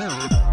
Yeah.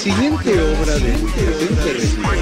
Siguiente obra de presente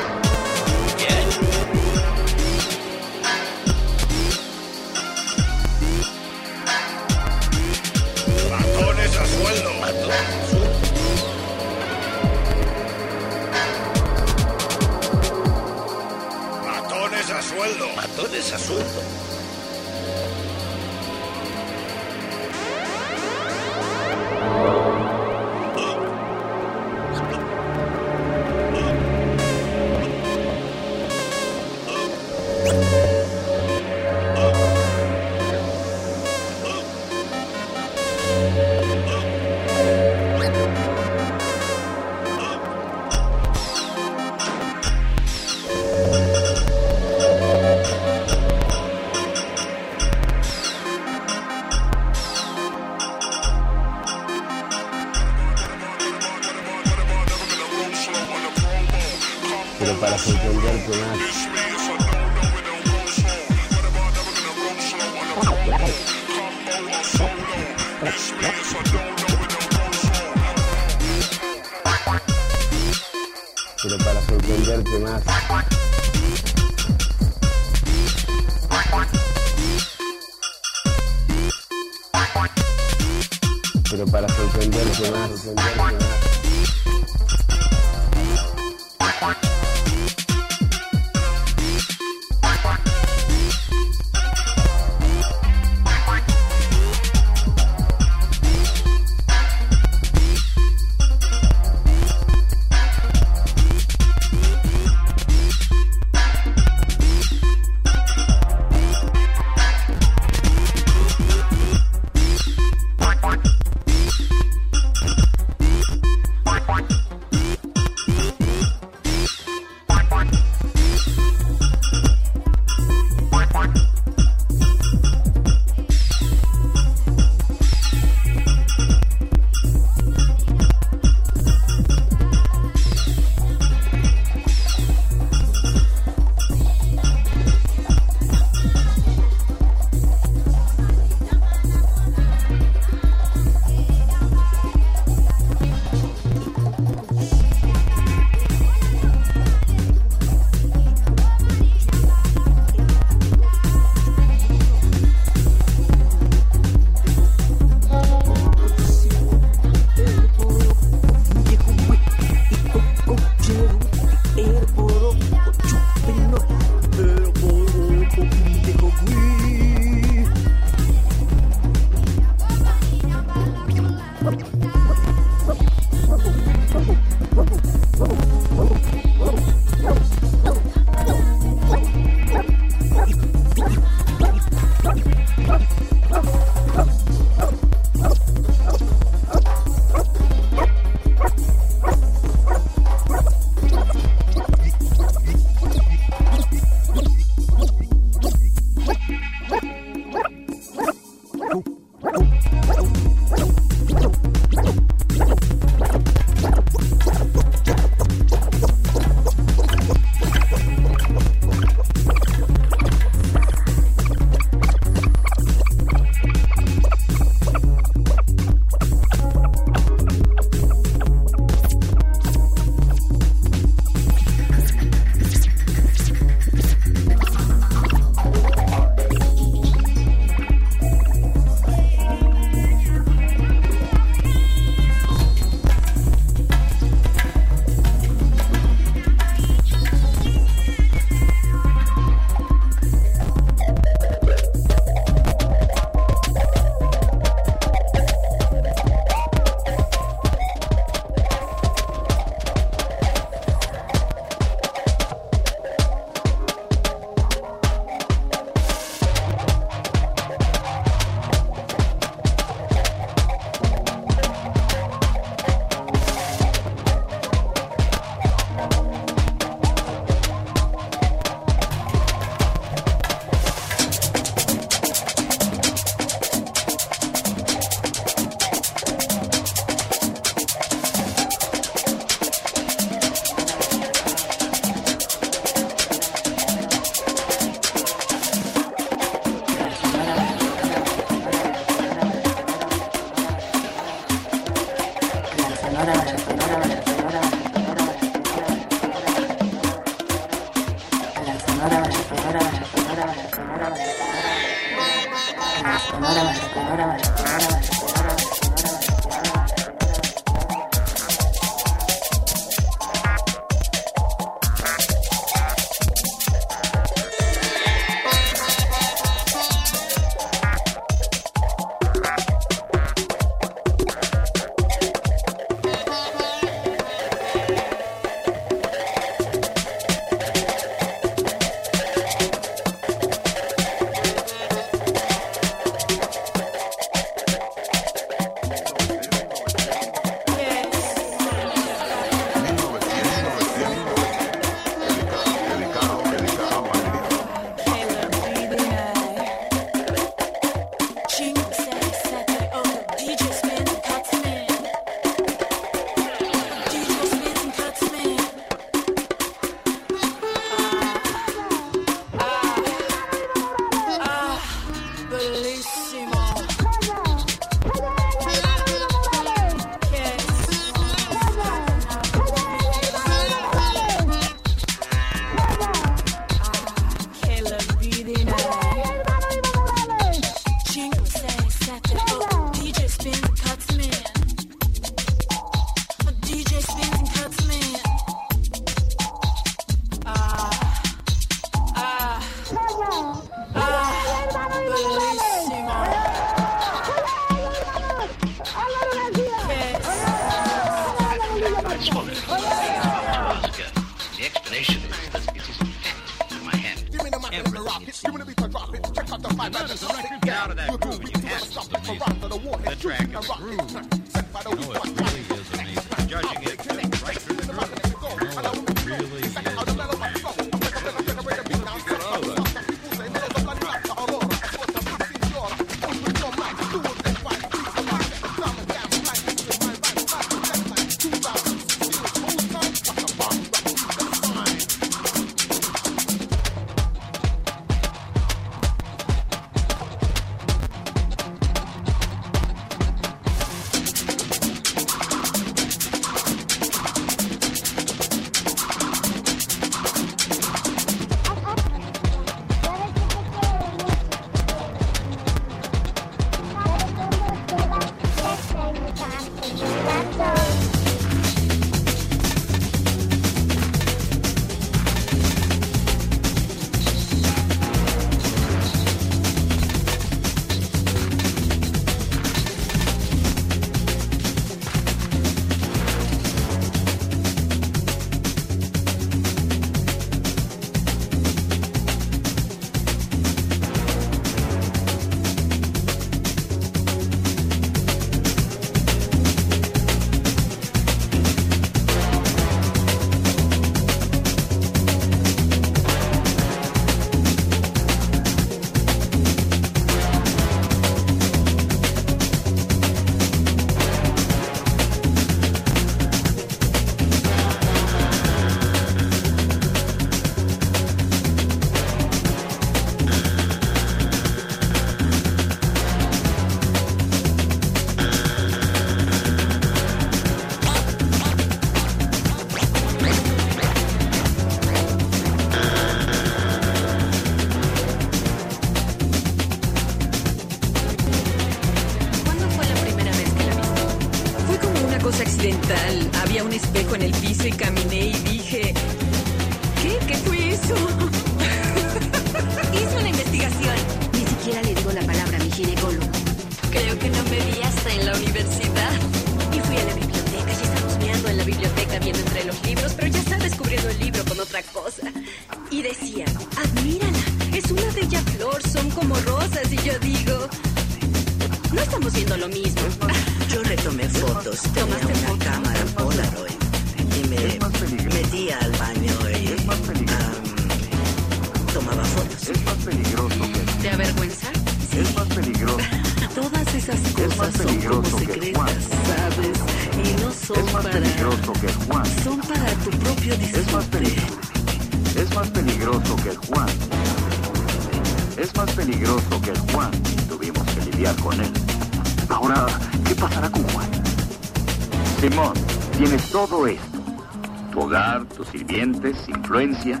sirvientes, influencia.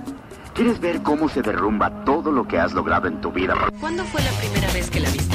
¿Quieres ver cómo se derrumba todo lo que has logrado en tu vida? ¿Cuándo fue la primera vez que la viste?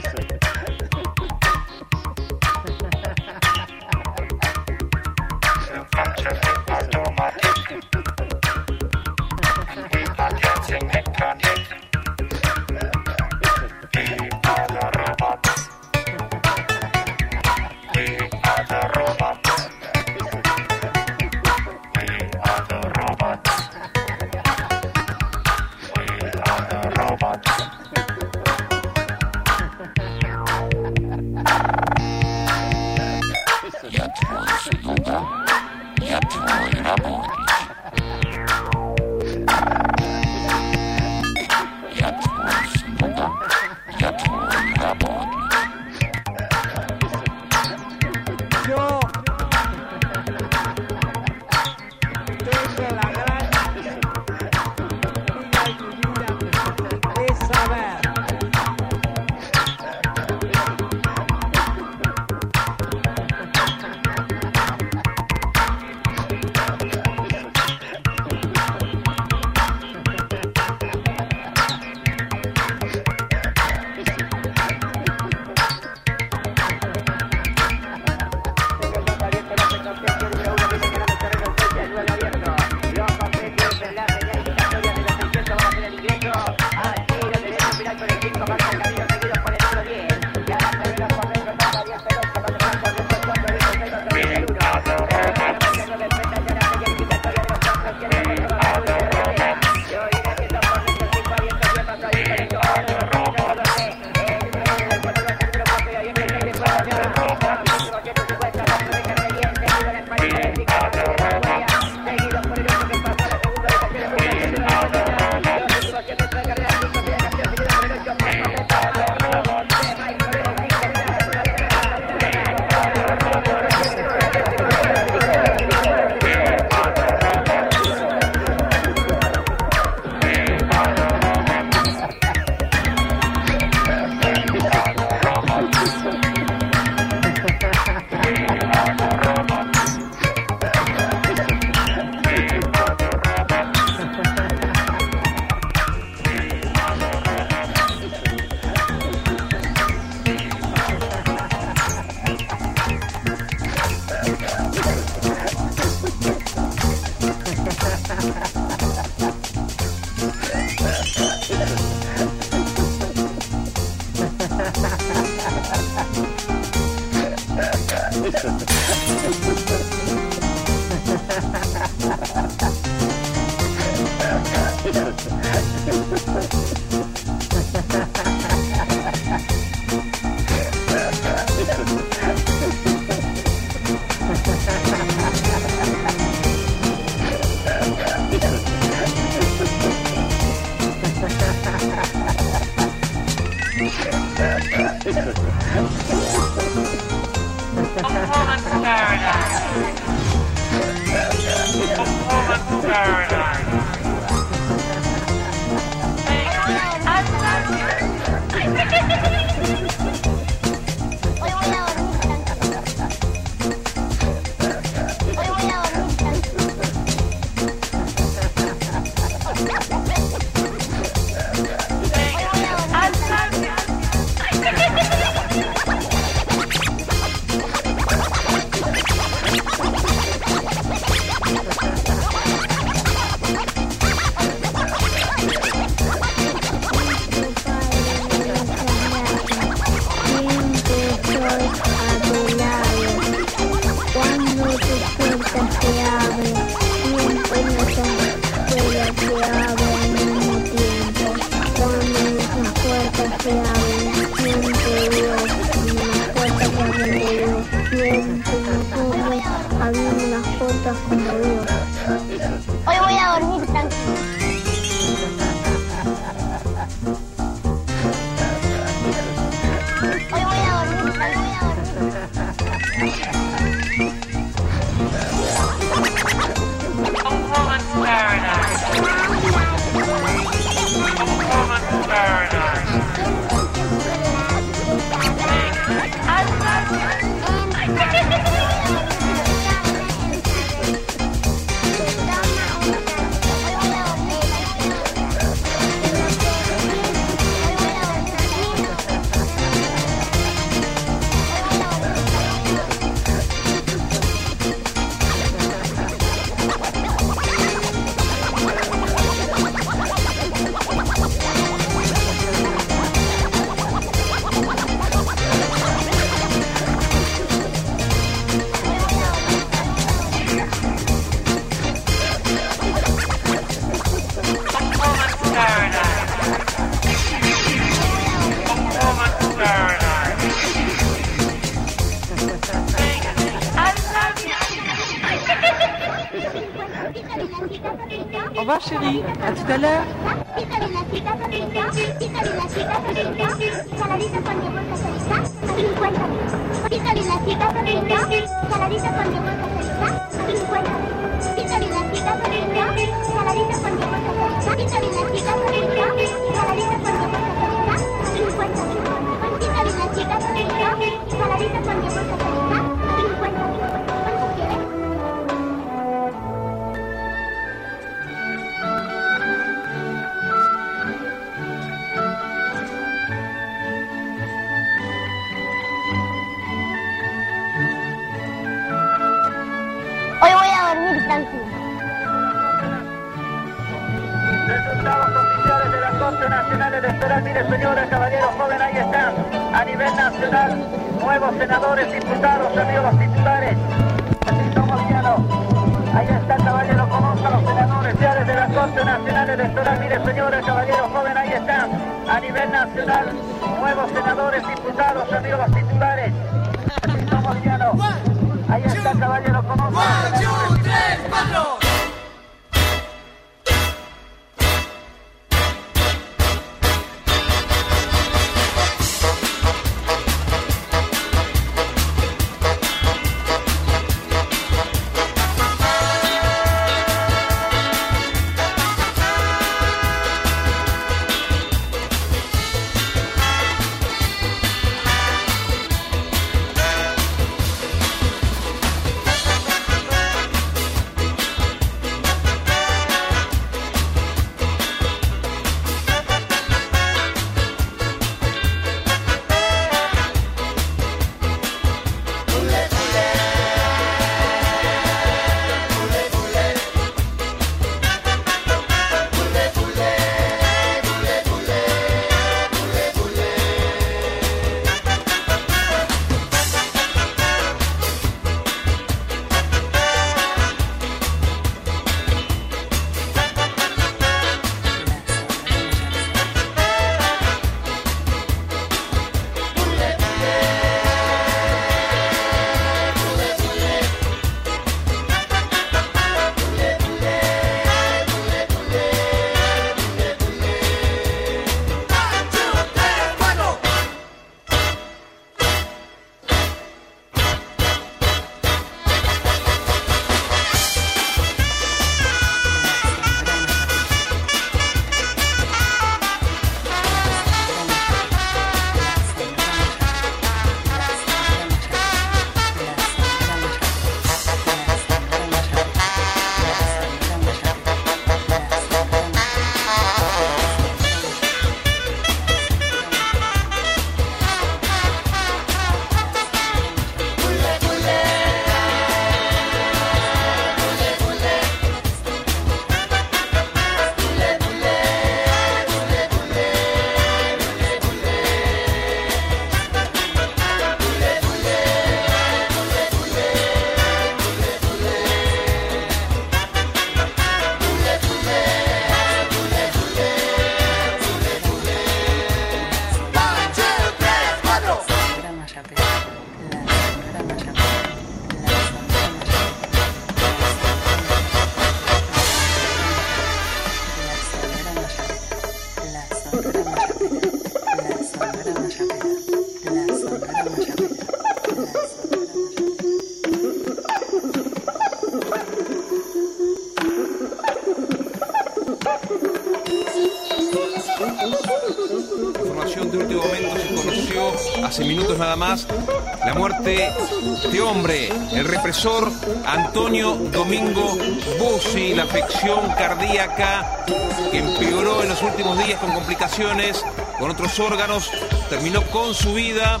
Este hombre, el represor Antonio Domingo Bussi, la afección cardíaca que empeoró en los últimos días con complicaciones con otros órganos, terminó con su vida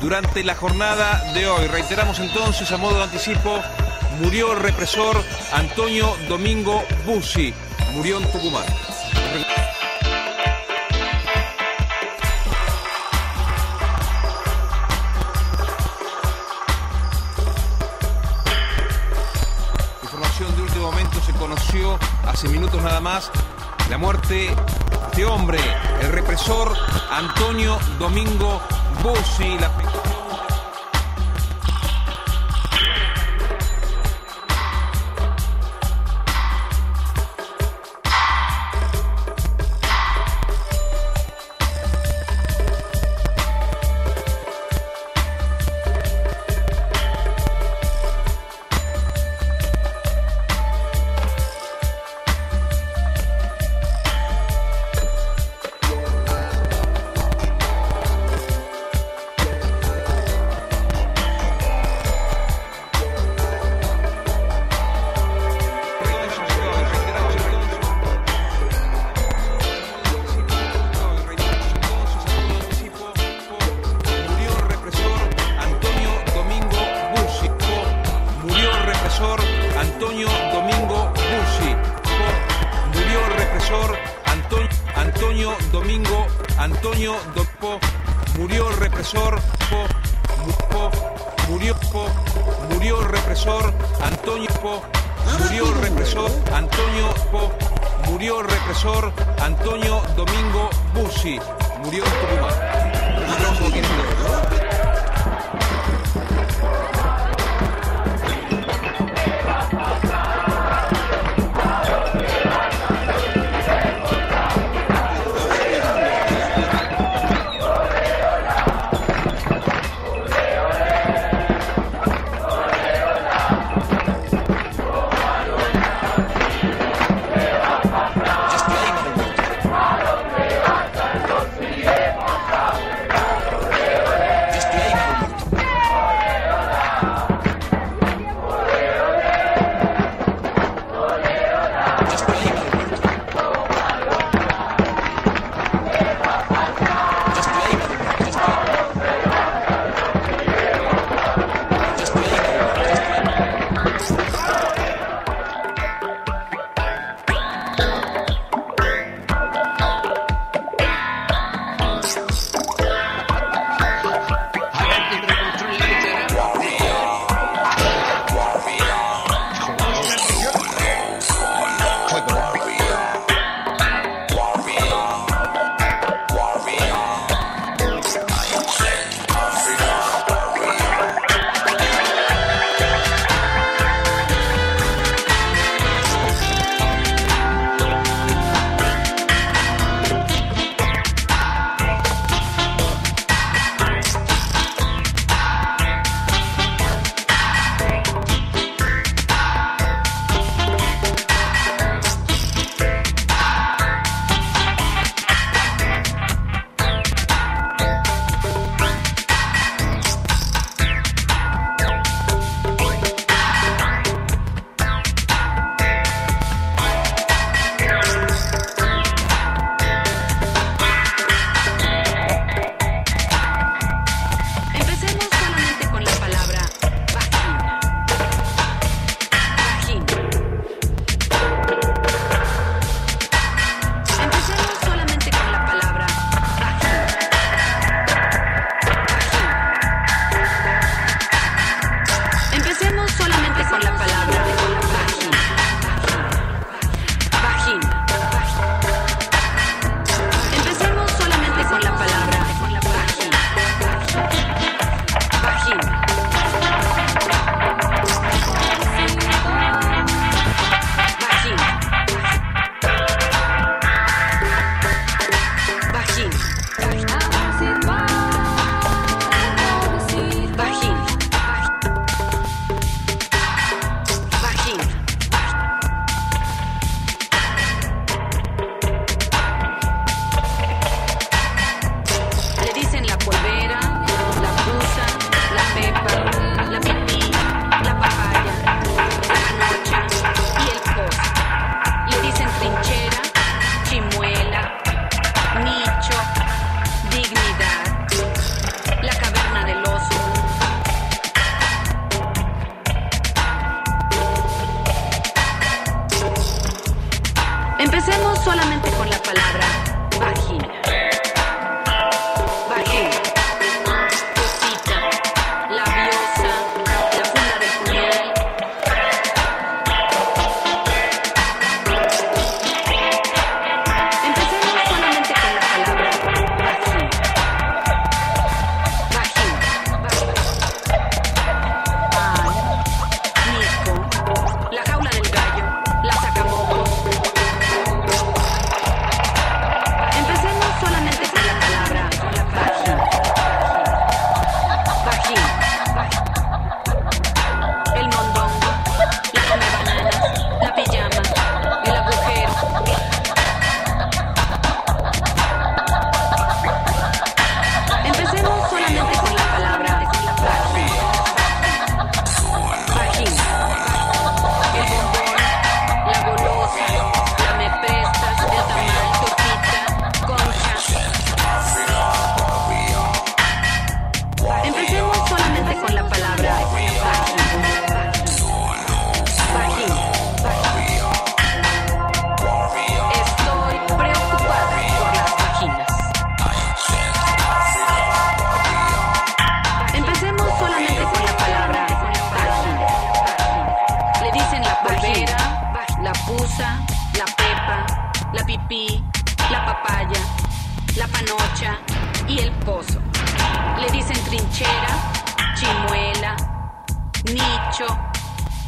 durante la jornada de hoy. Reiteramos entonces a modo de anticipo, murió el represor Antonio Domingo Bussi, murió en Tucumán. La muerte de este hombre, el represor Antonio Domingo Bussi. La...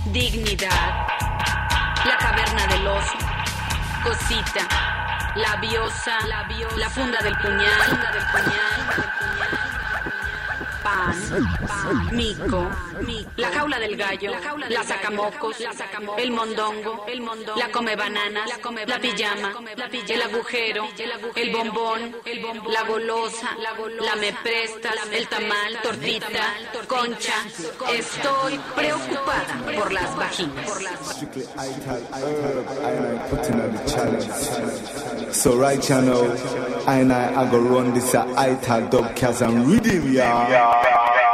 dignidad, la caverna del oso, cosita, labiosa, la funda del puñal, pan, mico, la jaula del gallo, la sacamocos, el mondongo, la come banana, la pijama, el agujero, el bombón, la golosa, la me prestas, el tamal, tortita, concha. Estoy preocupada por las vaginas. So right you know, I and I, I go run this uh, dubcast and rhythm, yeah. Bye.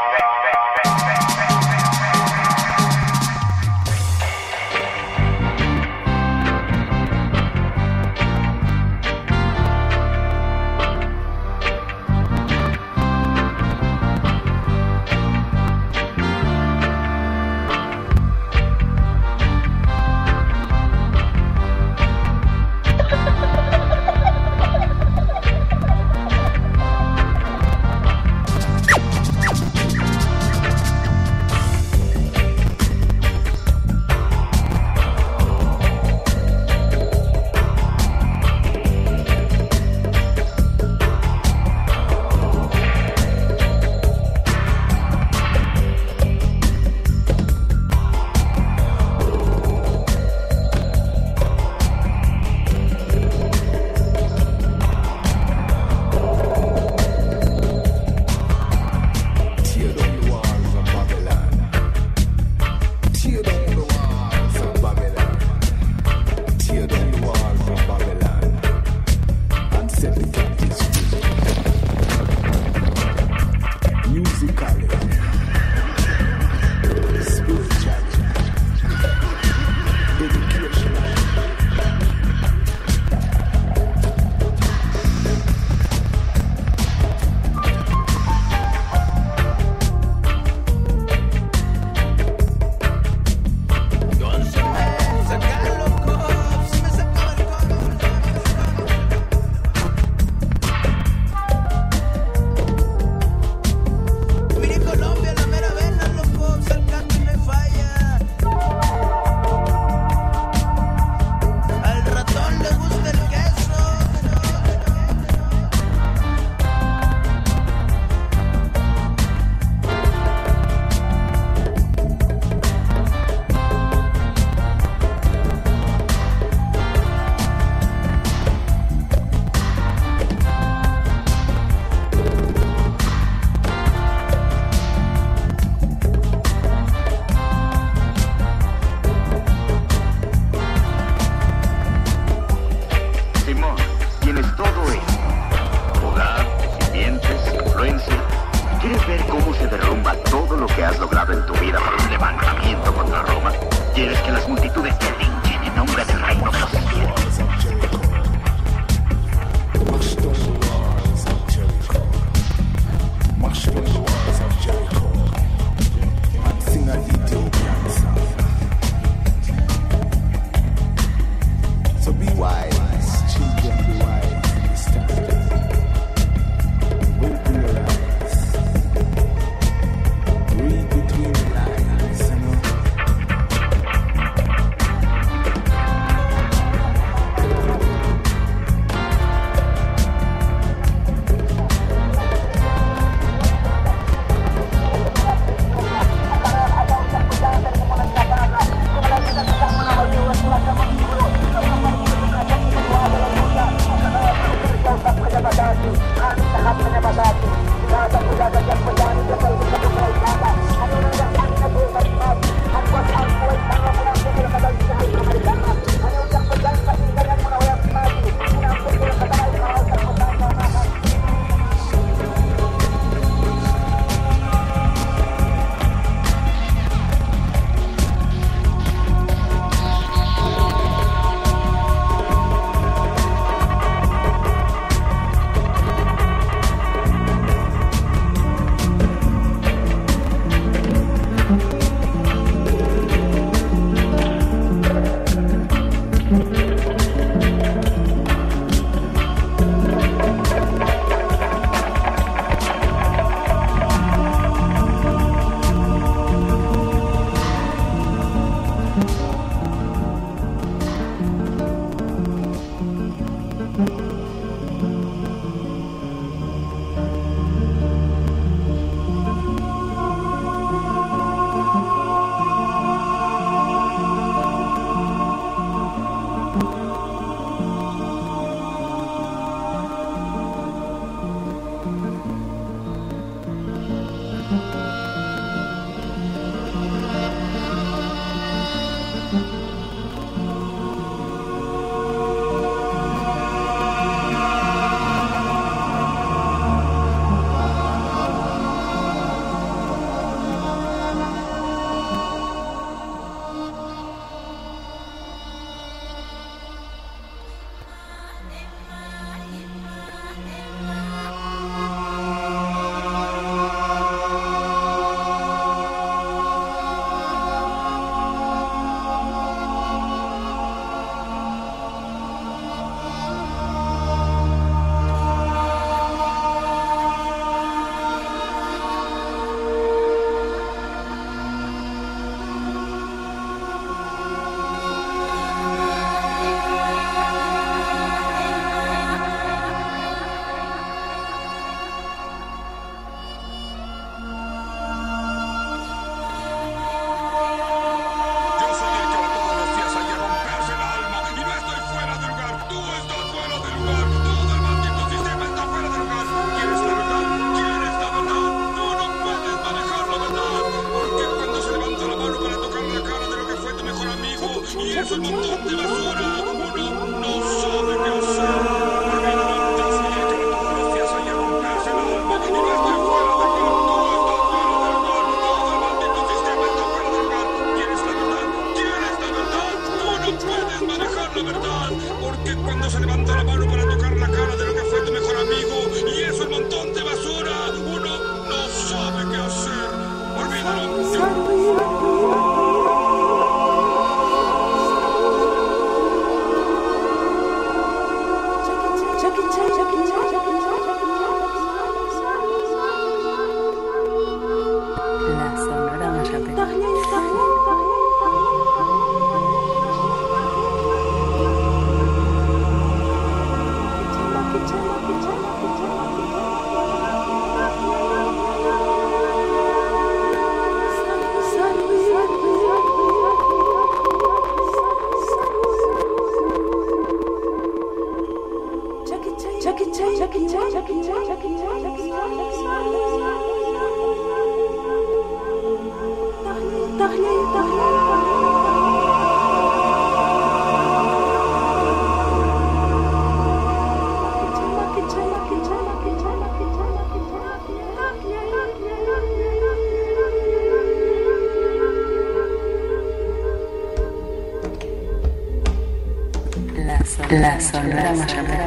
Sonora,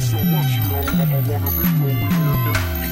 so much, you know, I wanna be your man.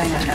Sayang.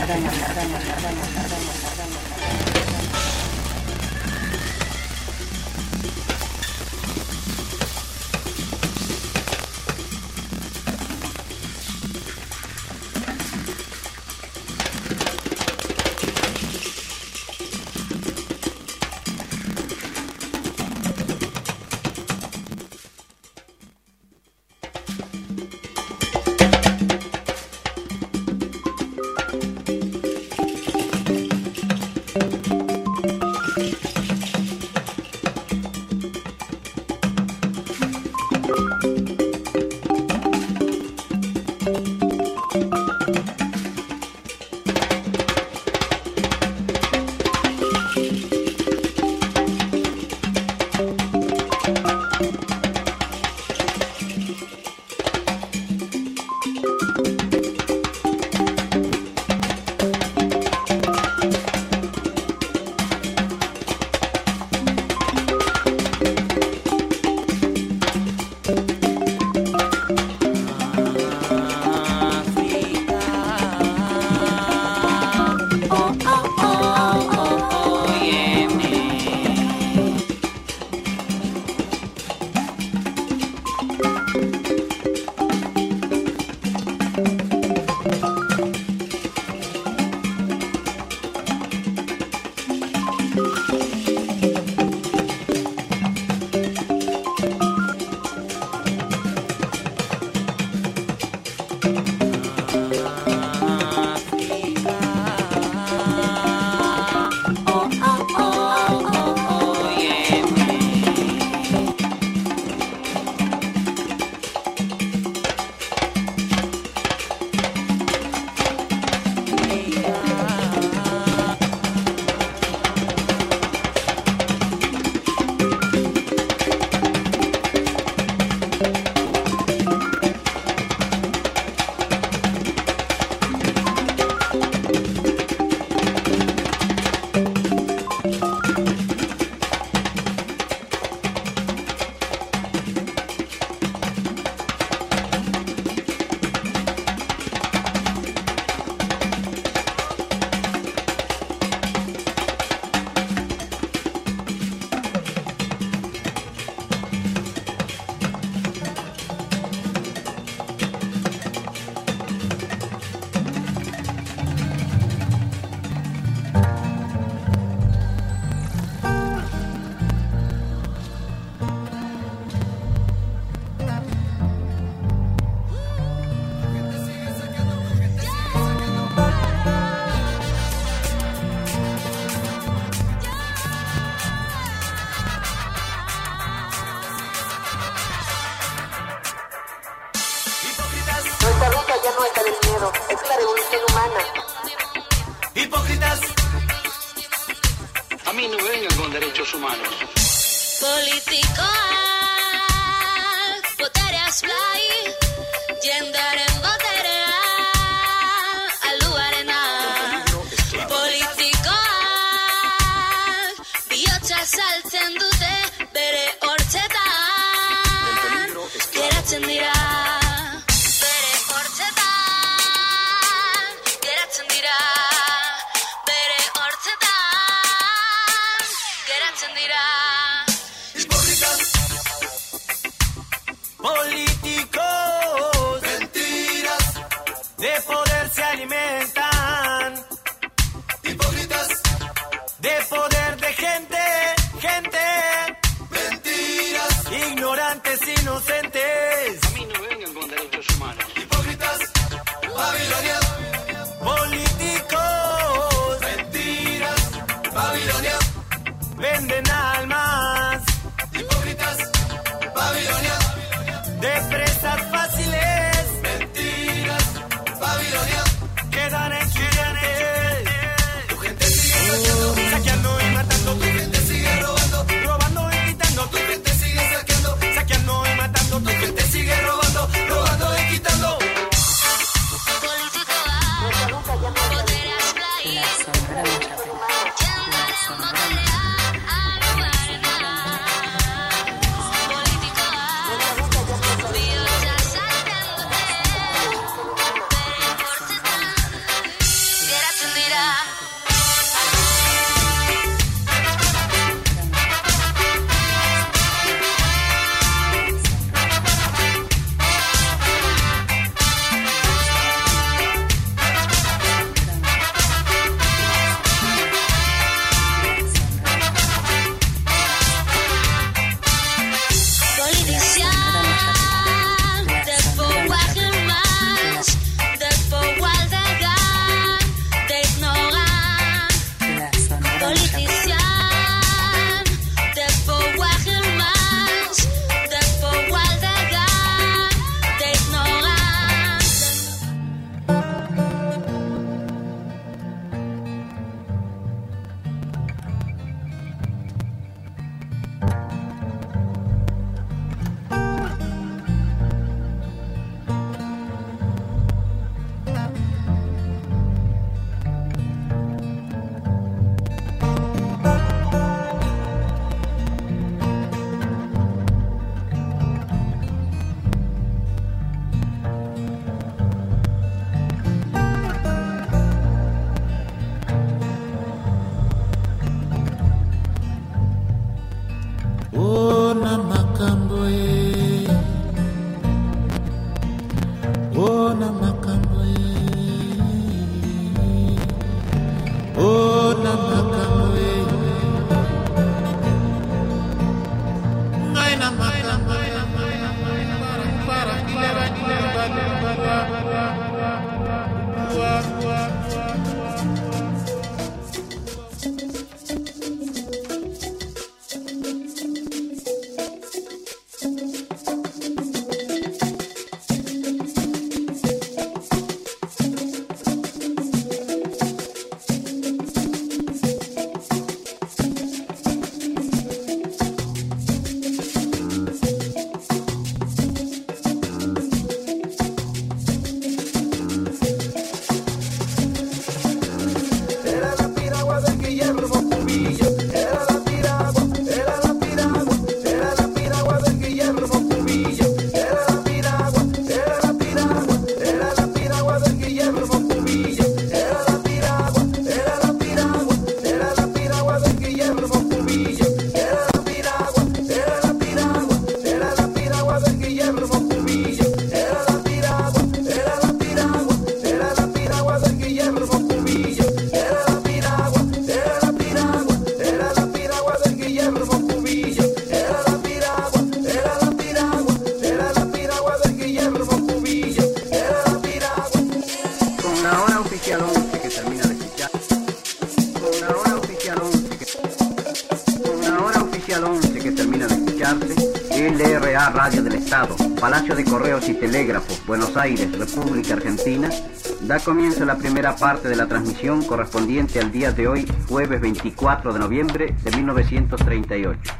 comienza la primera parte de la transmisión correspondiente al día de hoy, jueves 24 de noviembre de 1938.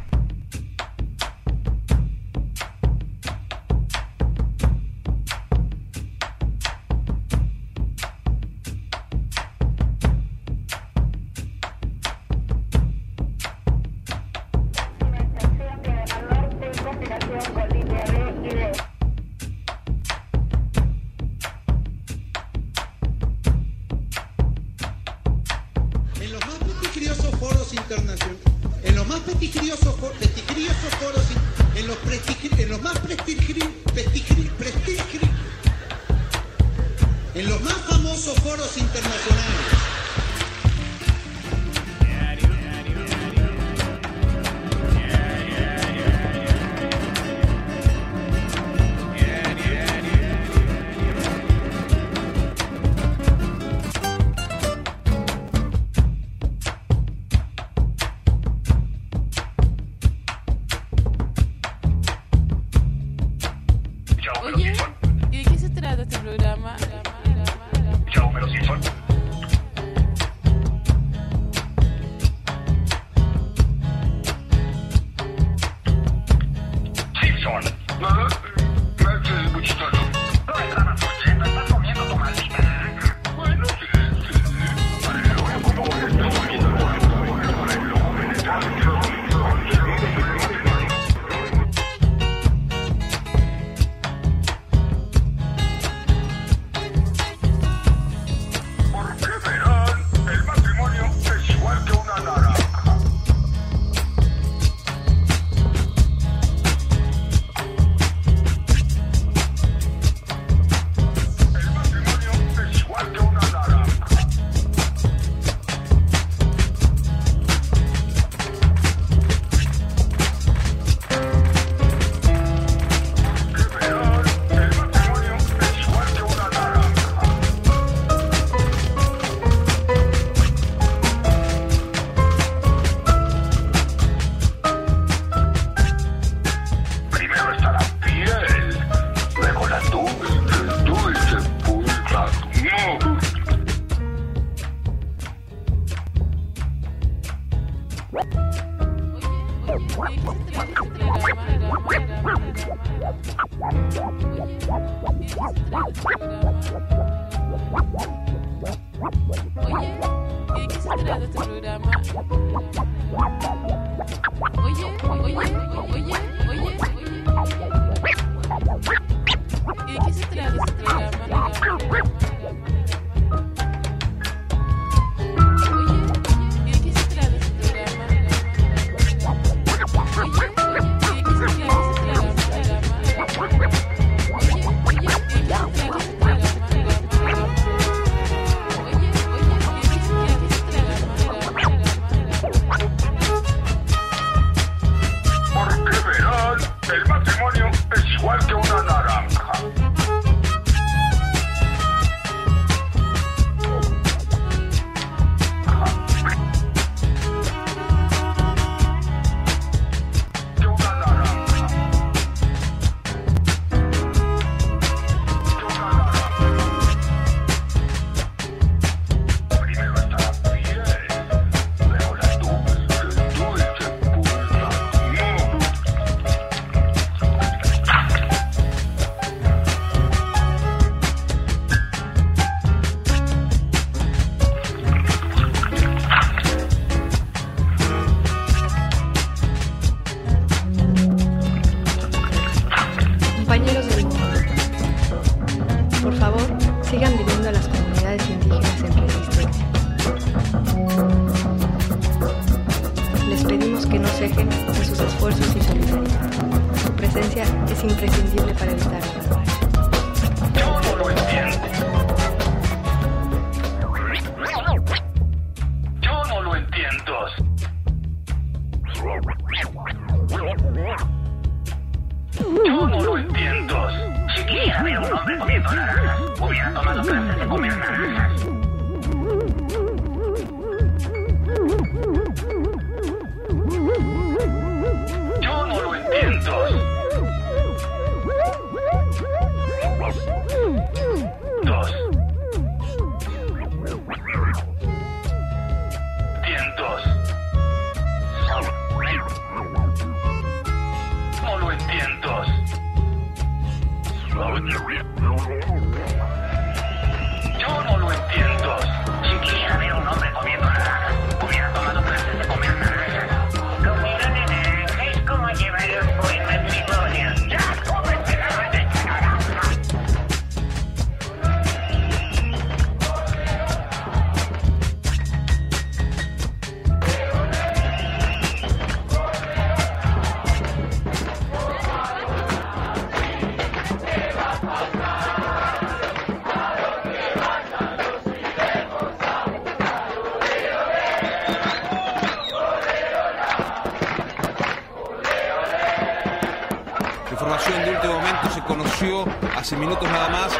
Hace minutos nada más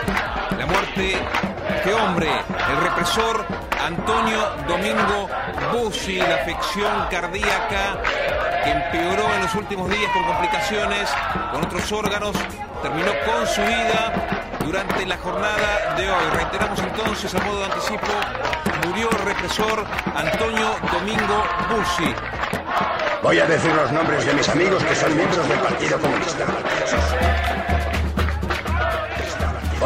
la muerte de este hombre, el represor Antonio Domingo Bussi, la afección cardíaca que empeoró en los últimos días con complicaciones con otros órganos, terminó con su vida durante la jornada de hoy. Reiteramos entonces a modo de anticipo, murió el represor Antonio Domingo Bussi. Voy a decir los nombres de mis amigos que son miembros del Partido Comunista.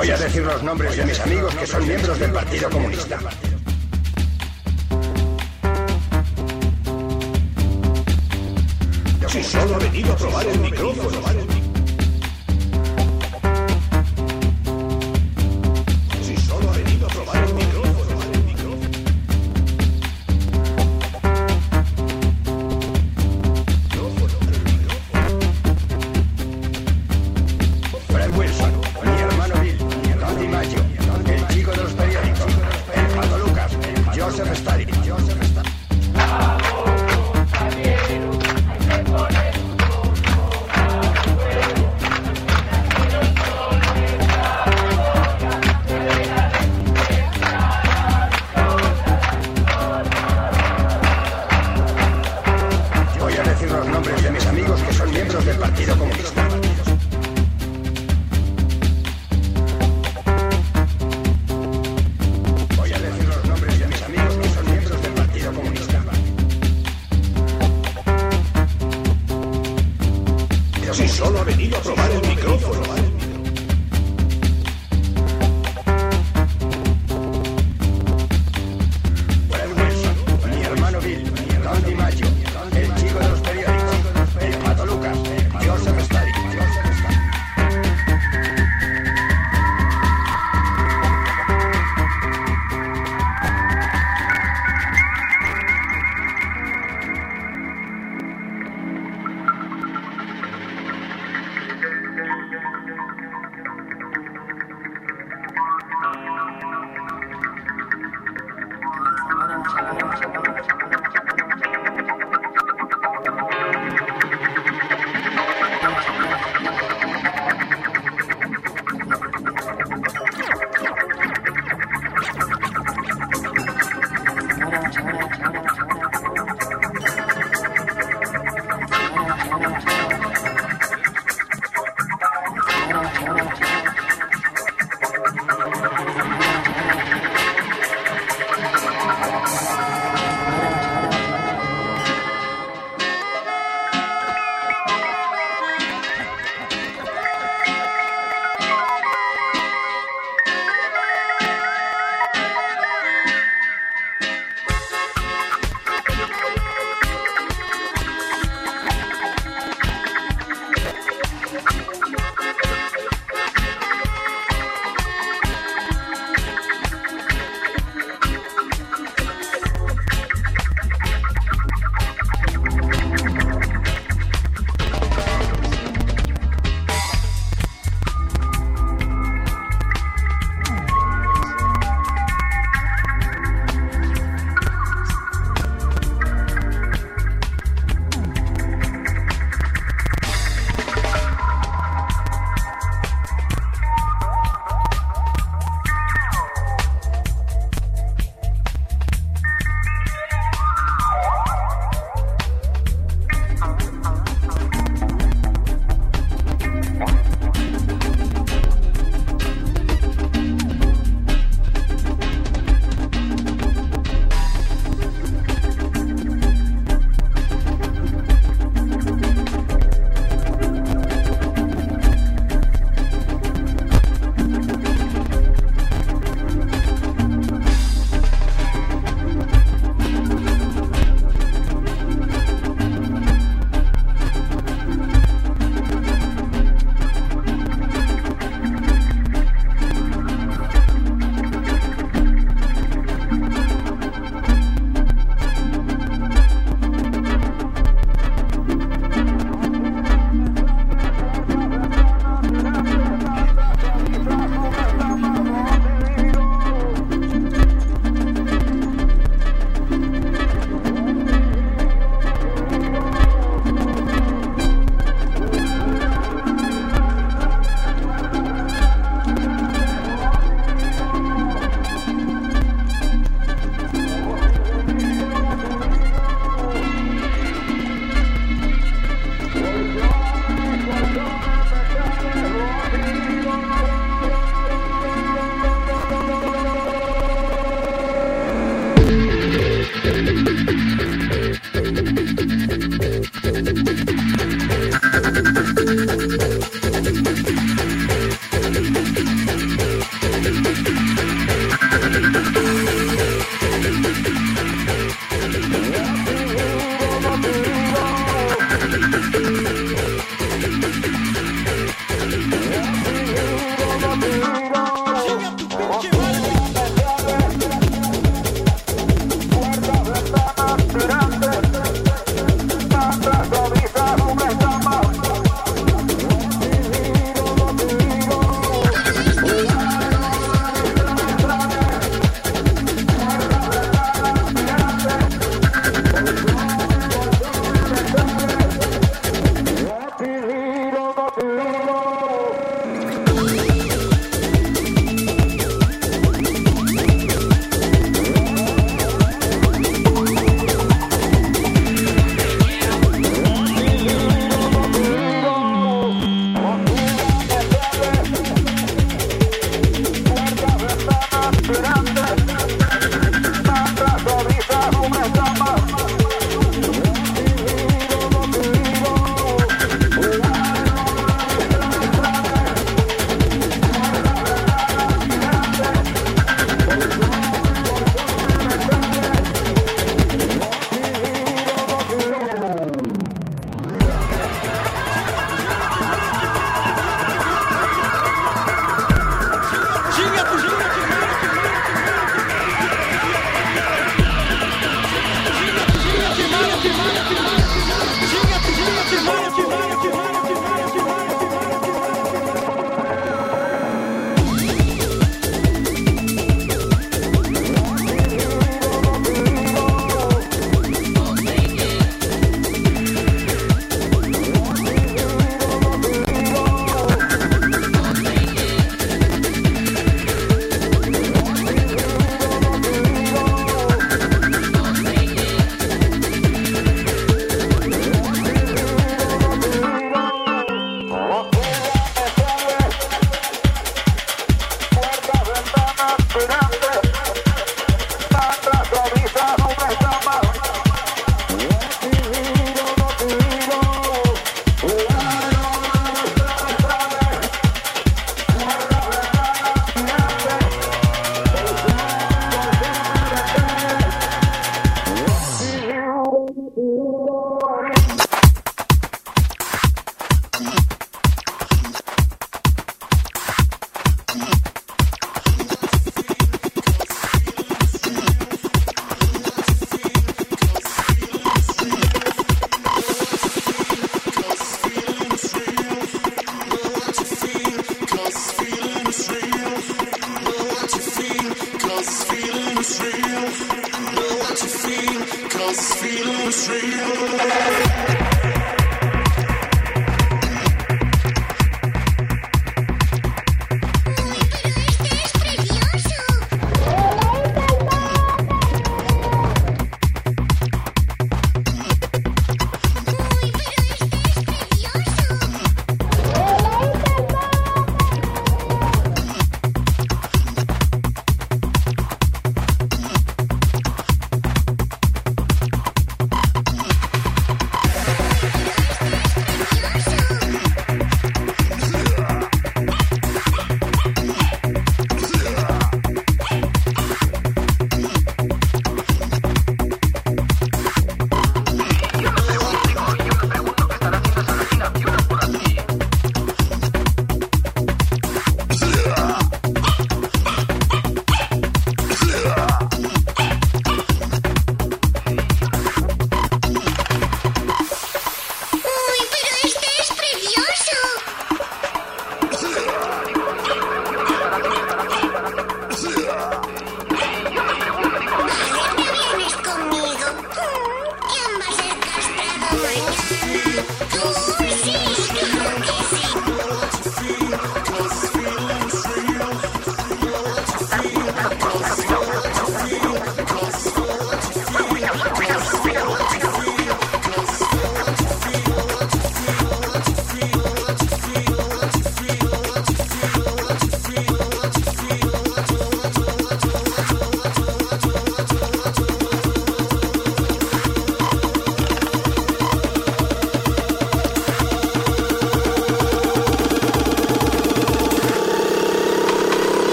Voy a decir los nombres de mis amigos que son miembros del Partido Comunista. Si solo ha venido a probar el micrófono.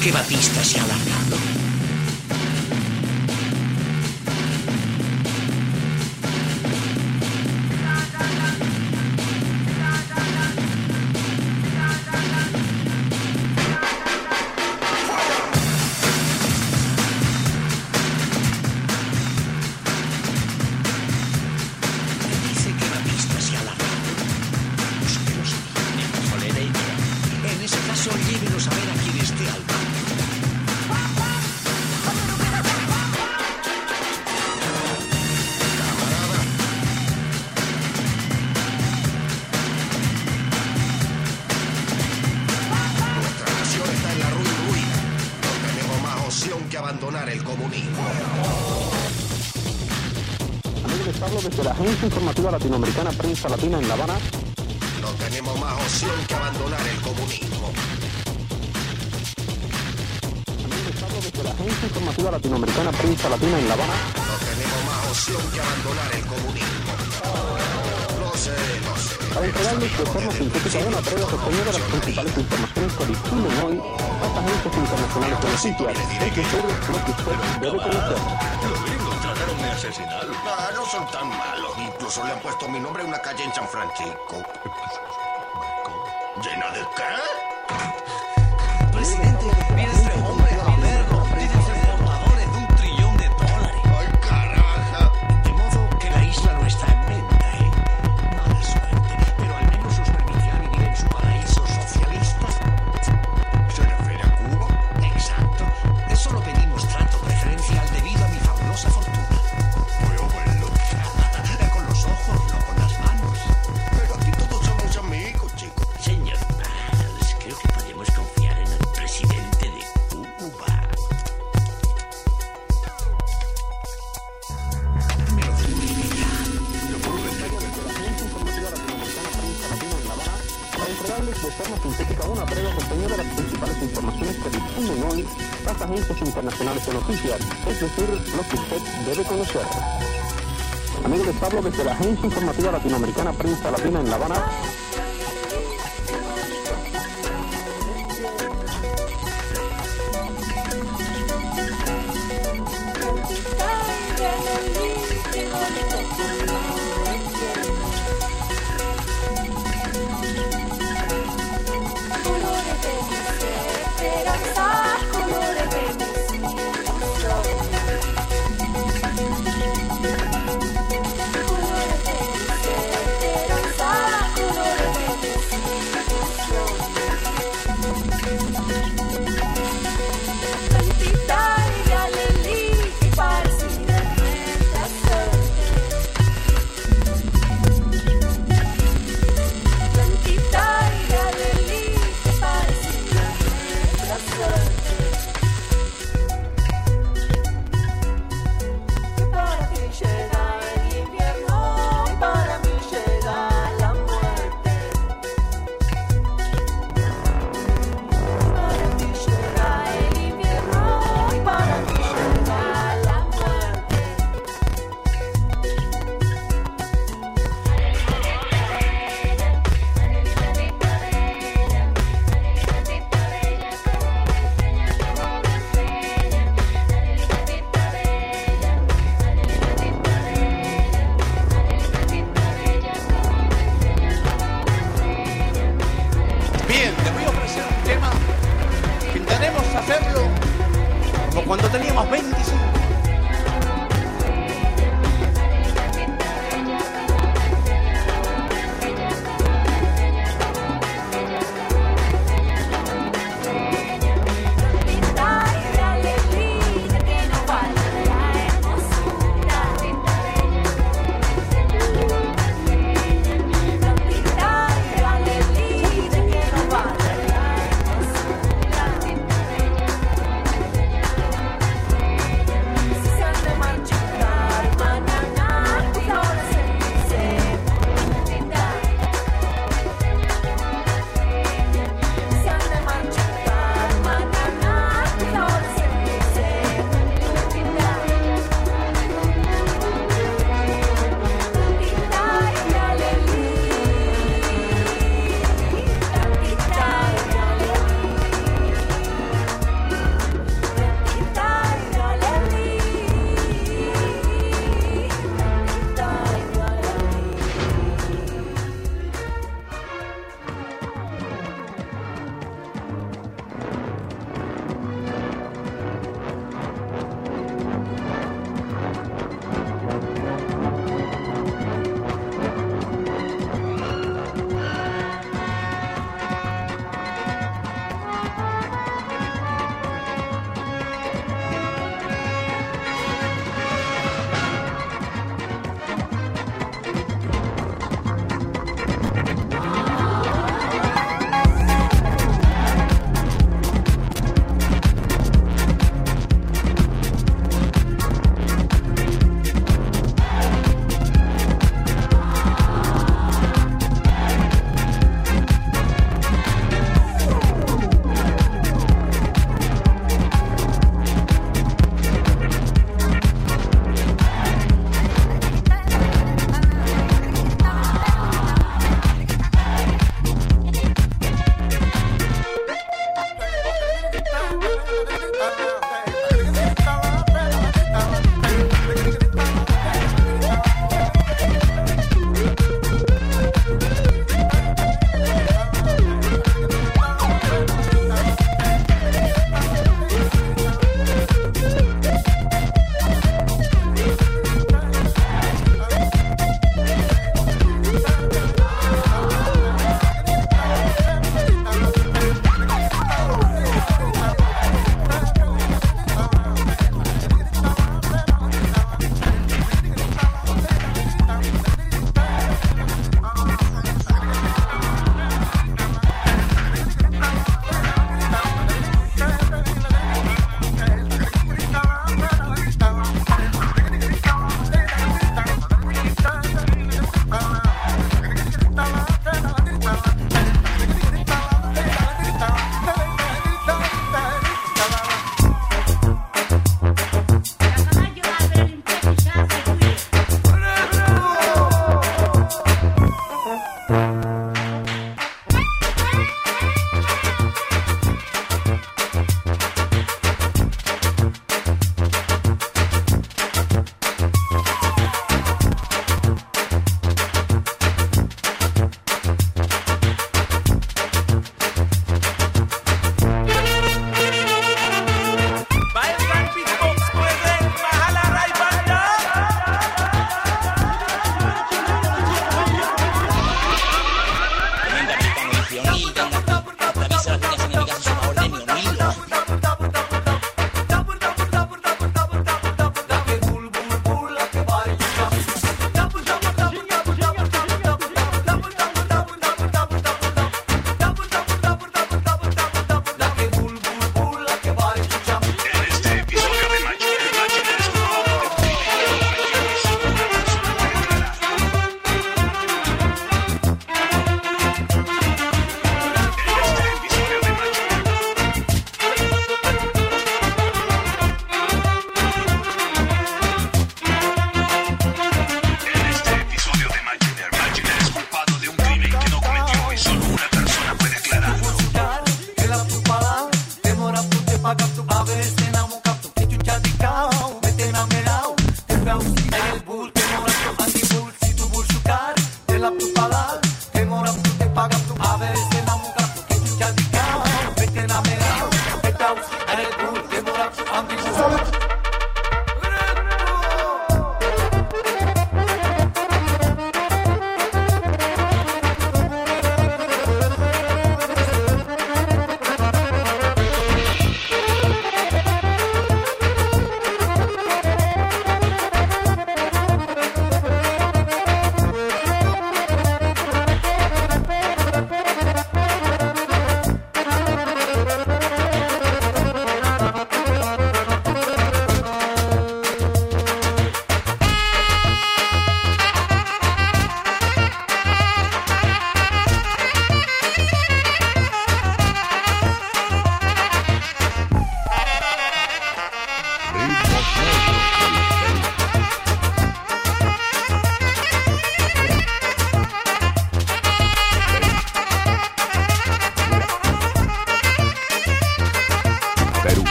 Que Batista se ha largado. Prensa Latina en La Habana. No tenemos más opción que abandonar el comunismo. Les hablo desde la Agencia Informativa Latinoamericana Prensa Latina en La Habana. No tenemos más opción que abandonar el comunismo. Lo sé, lo sé. Para entregarles de forma sintética una breve reseña de las principales informaciones que difunden hoy las agencias internacionales. Es decir, lo que usted debe conocer. Los gringos trataron de asesinar. Ah, no son tan malos. Incluso le han puesto mi nombre a una calle en San Francisco. ¿Llena de qué? Debe conocer. Amigos, les hablo desde la Agencia Informativa Latinoamericana Prensa Latina en La Habana.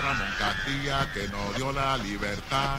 Ramón Castilla que nos dio la libertad.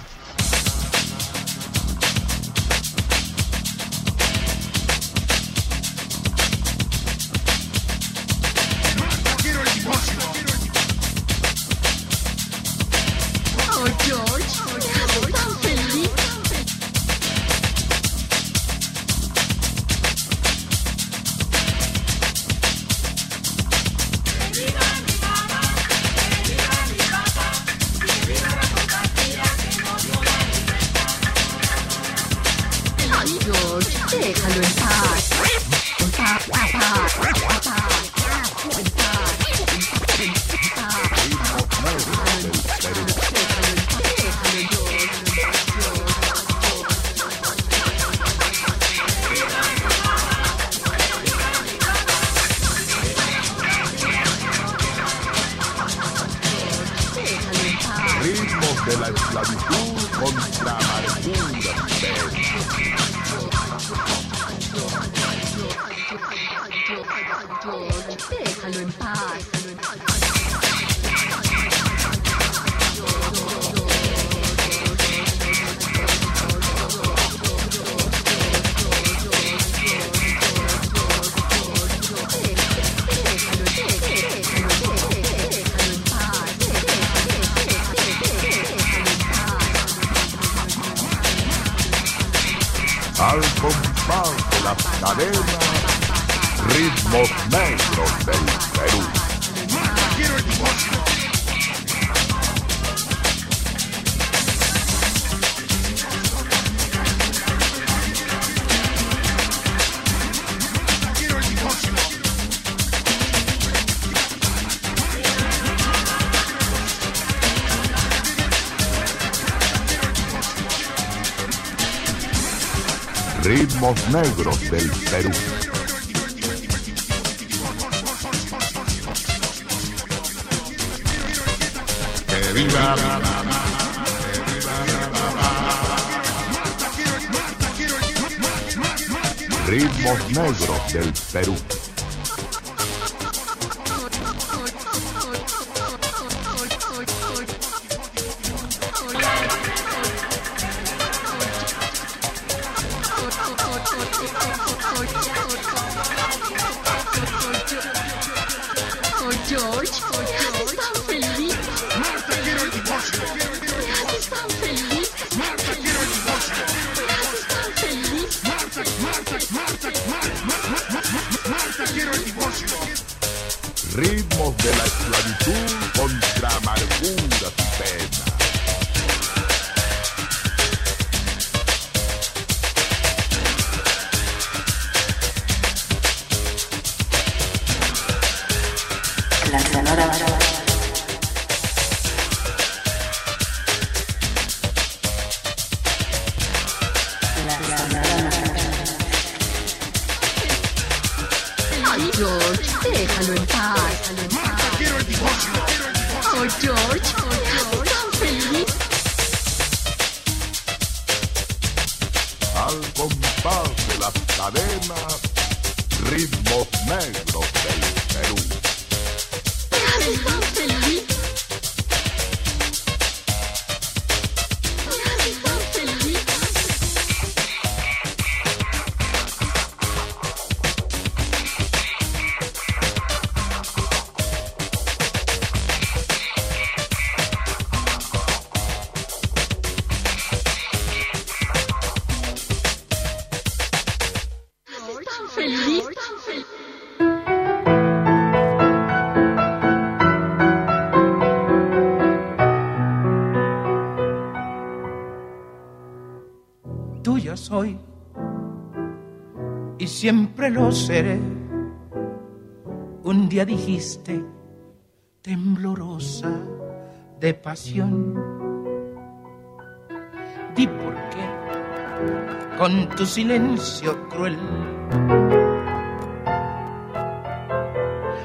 Ritmos negros del Perú. Que viva. Ritmos negros del Perú. Siempre lo seré. Un día dijiste, temblorosa de pasión, di por qué con tu silencio cruel.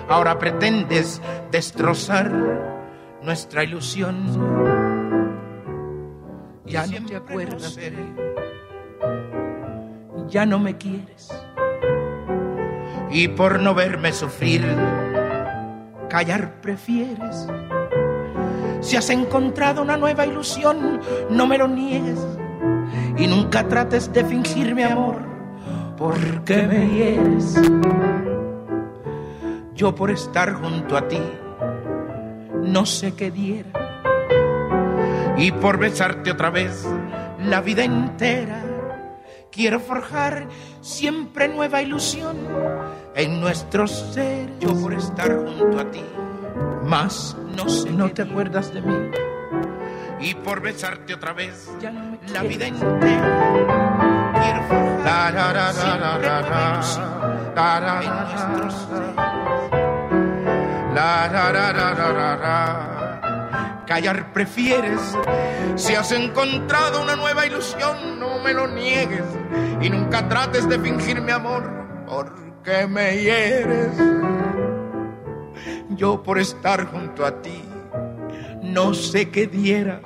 Ahora pretendes destrozar nuestra ilusión. Ya no te acuerdas ya no me quieres. Y por no verme sufrir, callar prefieres. Si has encontrado una nueva ilusión, no me lo niegues. Y nunca trates de fingirme amor, porque me hieres. Yo por estar junto a ti, no sé qué diera. Y por besarte otra vez la vida entera Quiero forjar siempre nueva ilusión en nuestros seres. Yo por estar junto a ti, más no sé. No te acuerdas de mí. Y por besarte otra vez la vida entera. Quiero forjar la, la, la, en nuestros seres. La, la, la, la, la, la, la. Callar prefieres si has encontrado una nueva ilusión, no me lo niegues y nunca trates de fingirme amor porque me hieres. Yo por estar junto a ti no sé qué diera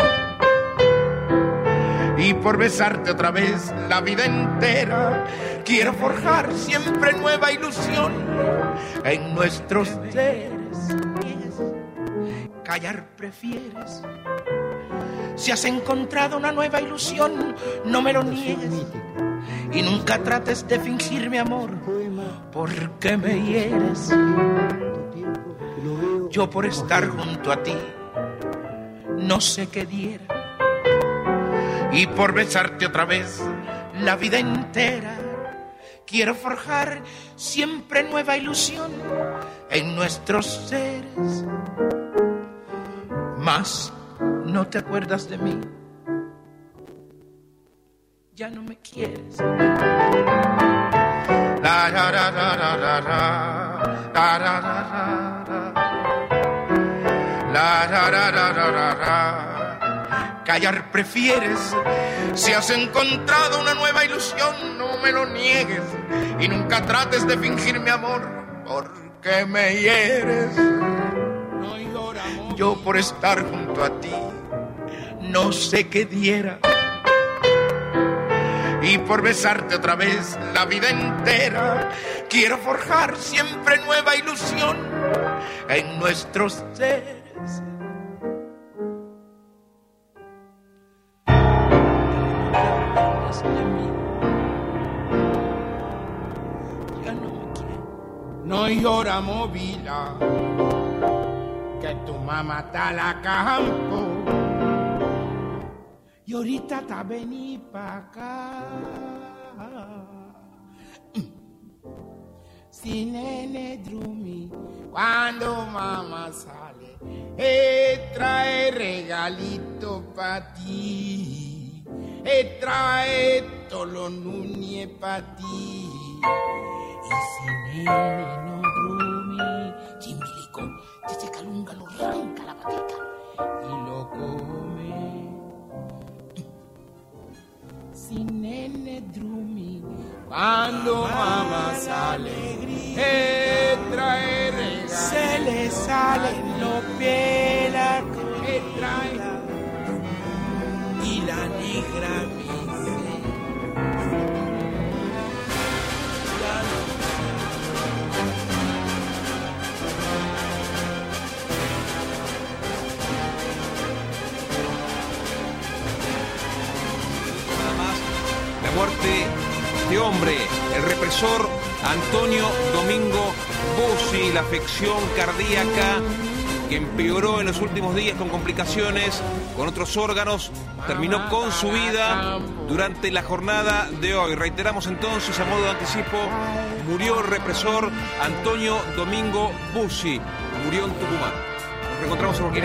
y por besarte otra vez la vida entera quiero forjar siempre nueva ilusión en nuestros seres callar prefieres. Si has encontrado una nueva ilusión, no me lo niegues. Y nunca trates de fingirme amor, porque me hieres. Yo por estar junto a ti, no sé qué diera. Y por besarte otra vez la vida entera. Quiero forjar siempre nueva ilusión en nuestros seres. Mas no te acuerdas de mí. Ra, ra, ra, ra. Callar prefieres. Si has encontrado una nueva ilusión, no me lo niegues. Y nunca trates de fingir mi amor, porque me hieres. Yo por estar junto a ti, no sé qué diera. Y por besarte otra vez la vida entera, quiero forjar siempre nueva ilusión en nuestros seres. No llora movila, que tu mamá está la campo. Y ahorita está vení pa' acá. Si nene drumi, cuando mamá sale, eh, trae regalito pa' ti. Eh, trae tolo nuñe pa' ti. Y si nene no drumi, chimbilico, chiche calunga lo arranca la patica Si nene drumi, cuando mamá sale, eh, trae regalos. Se le salen los pelas que trae y la negra de hombre, el represor Antonio Domingo Bussi, la afección cardíaca que empeoró en los últimos días con complicaciones con otros órganos, terminó con su vida durante la jornada de hoy. Reiteramos entonces, a modo de anticipo, murió el represor Antonio Domingo Bussi, murió en Tucumán. Nos reencontramos en cualquier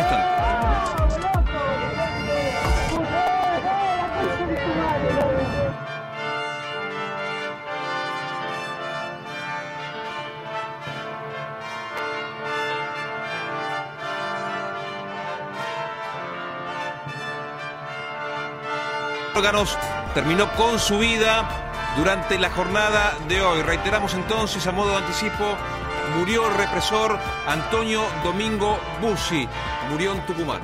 terminó con su vida durante la jornada de hoy. Reiteramos entonces, a modo de anticipo, murió el represor Antonio Domingo Bussi, murió en Tucumán.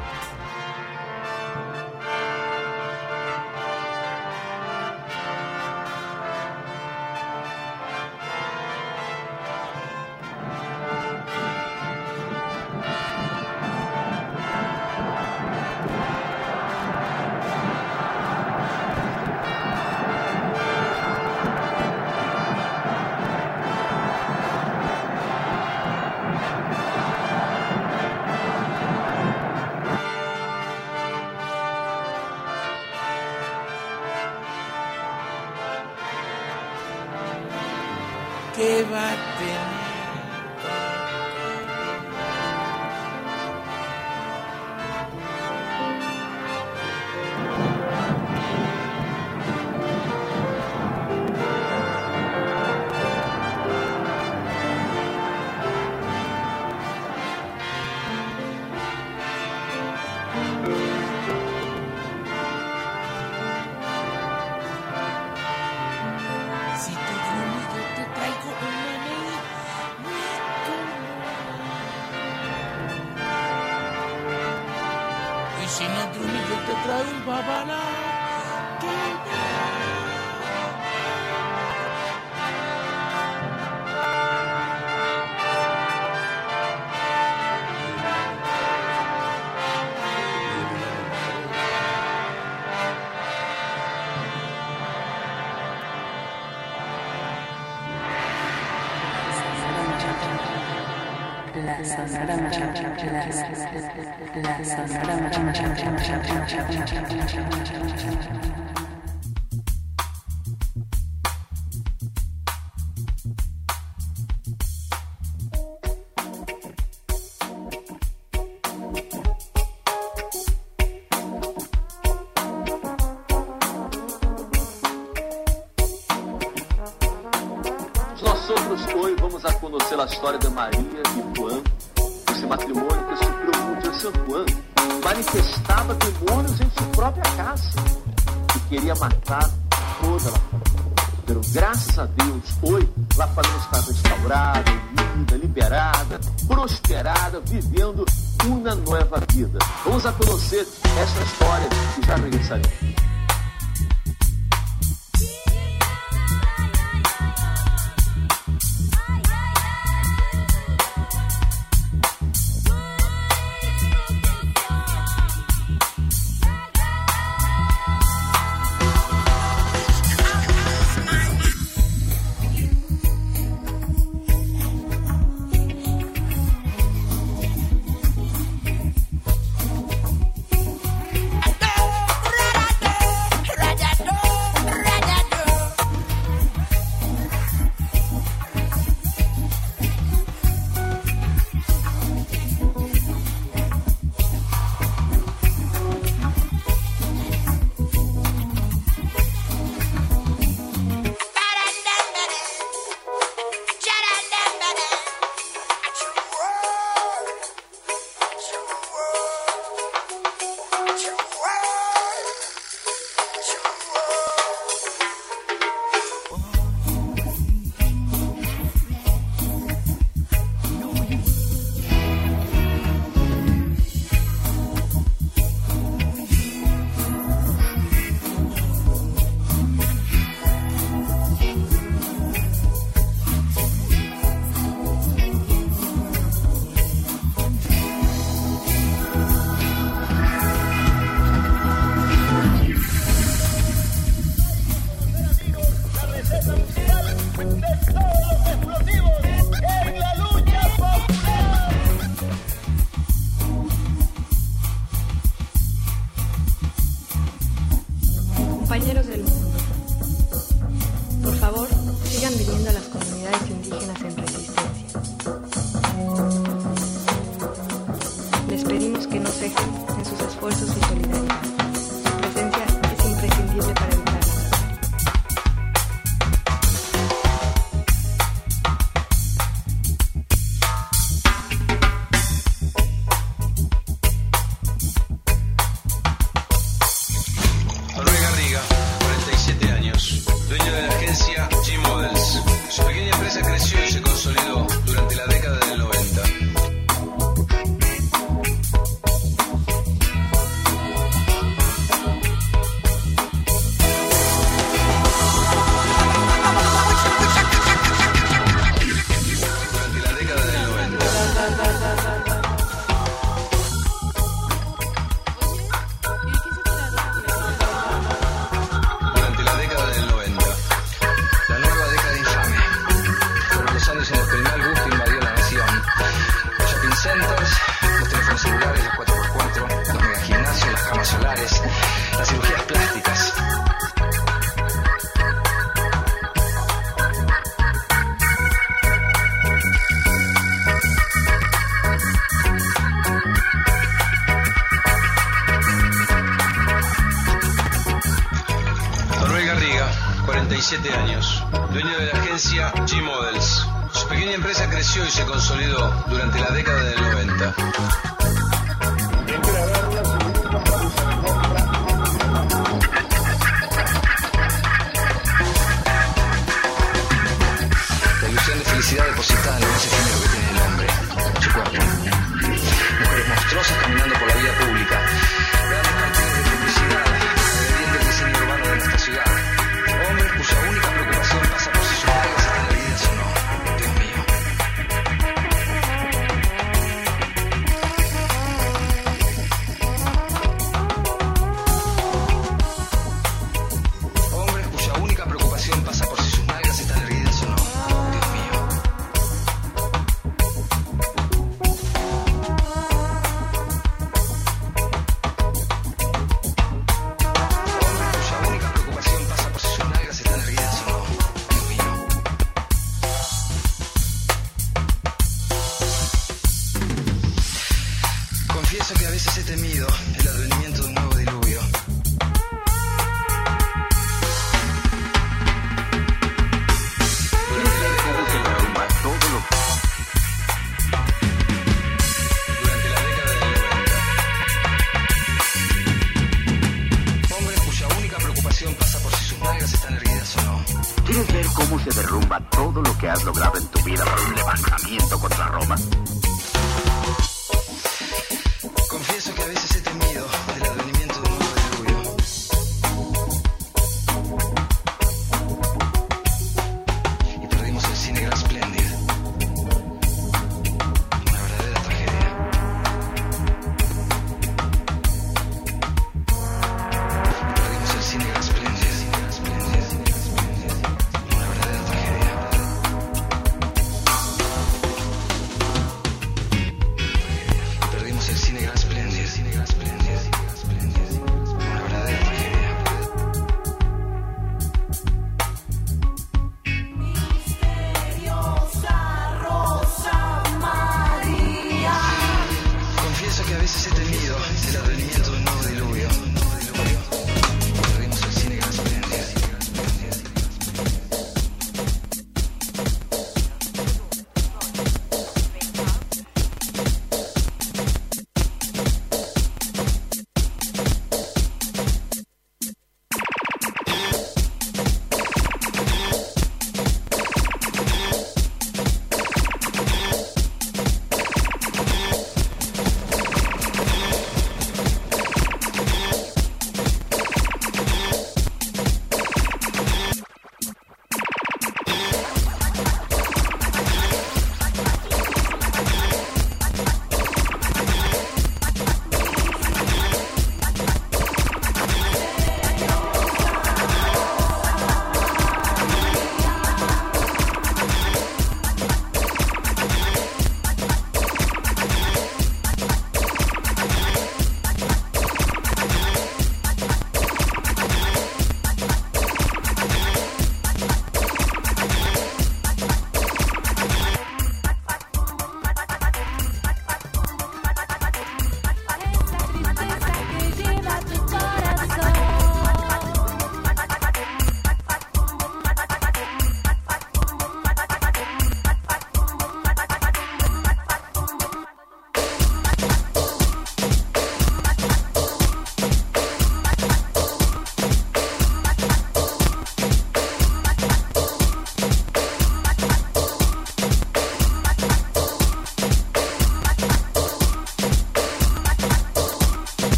Nós somos hoje vamos a conhecer a história de Maria e Juan esse matrimônio que sofreu muito em Santo Juan, manifestava demônios em sua própria casa e queria matar toda a família. Graças a Deus, foi lá para está restaurada, unida, liberada, prosperada, vivendo uma nova vida. Vamos a conhecer essa história e já regressaremos. y se consolidó.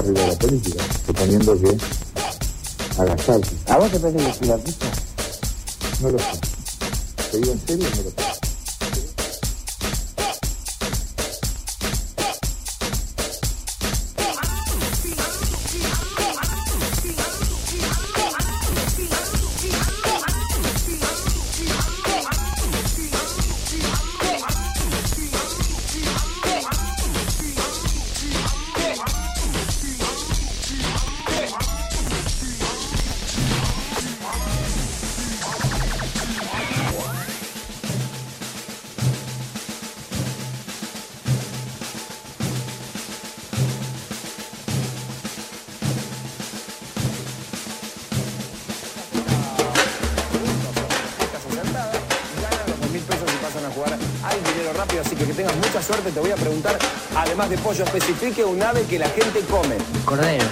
arriba de la política, suponiendo que hagas algo. ¿A vos te parece que soy? No lo sé. Te digo en serio, no lo sé. yo especifique un ave que la gente come. Cordero.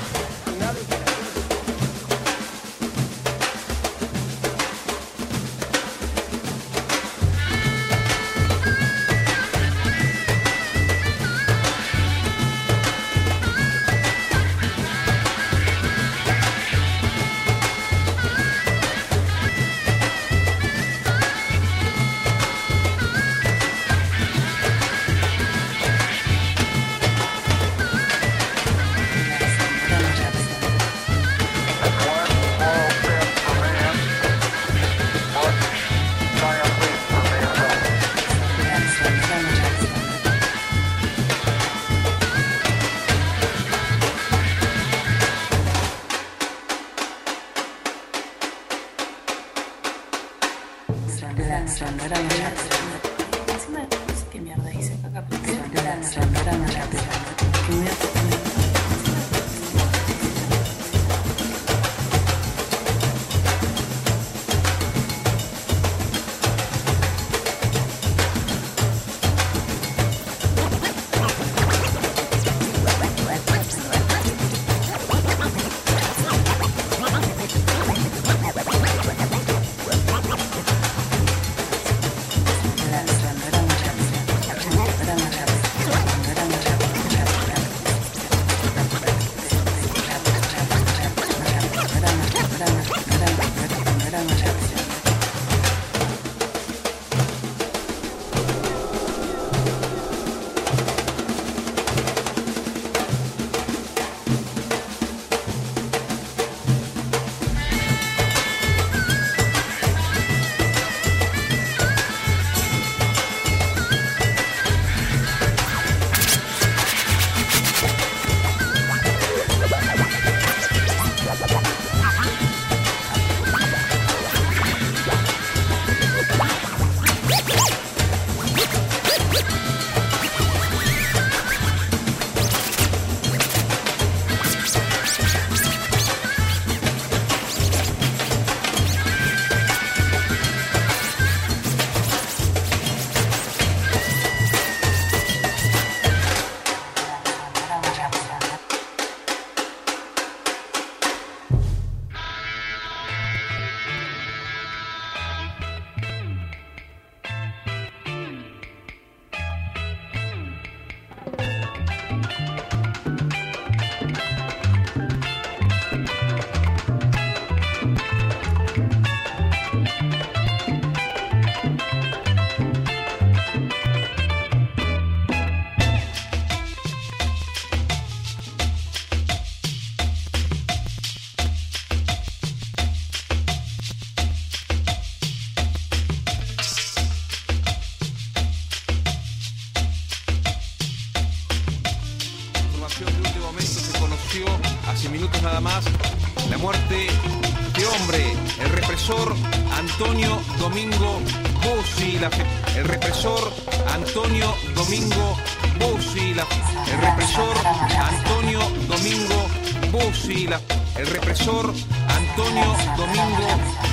el represor Antonio Domingo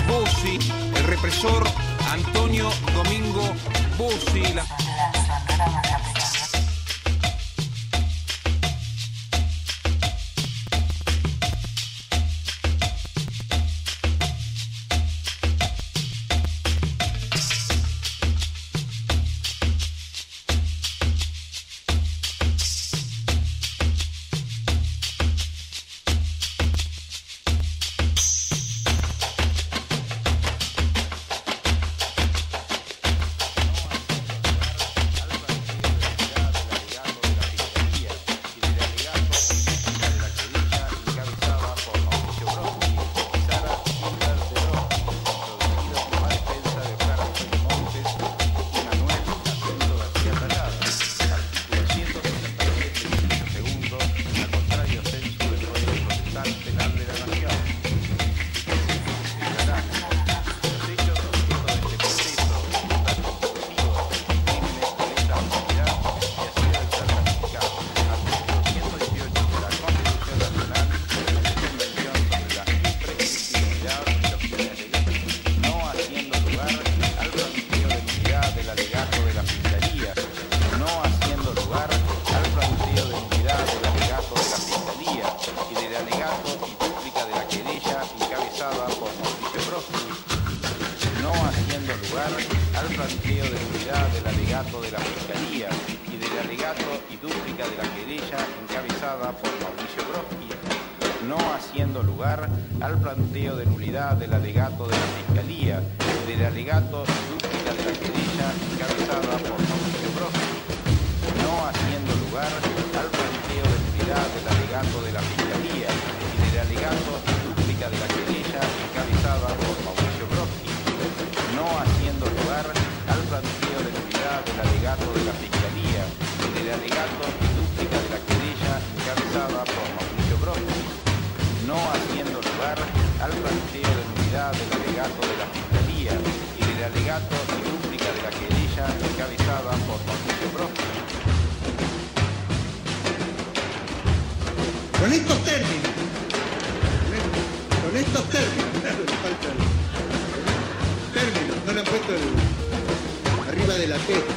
Bossi, el represor Antonio Domingo al planteo de nulidad del alegato de la Fiscalía, del alegato de la querella encabezada por 的被。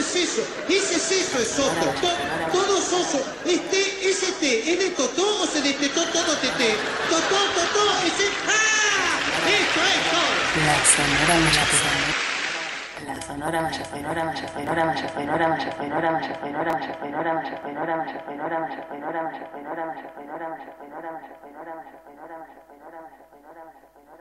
es eso, ese seso es otro, todo es oso, este es este, es de Totó o se de todo Tete, Totó, Totó, ese, ¡ah! Esto es. La sonora maya la sonora maya sonora maya sonora maya sonora maya sonora maya sonora maya sonora maya sonora maya sonora maya sonora maya sonora maya sonora maya sonora maya sonora maya sonora maya sonora maya sonora maya sonora maya sonora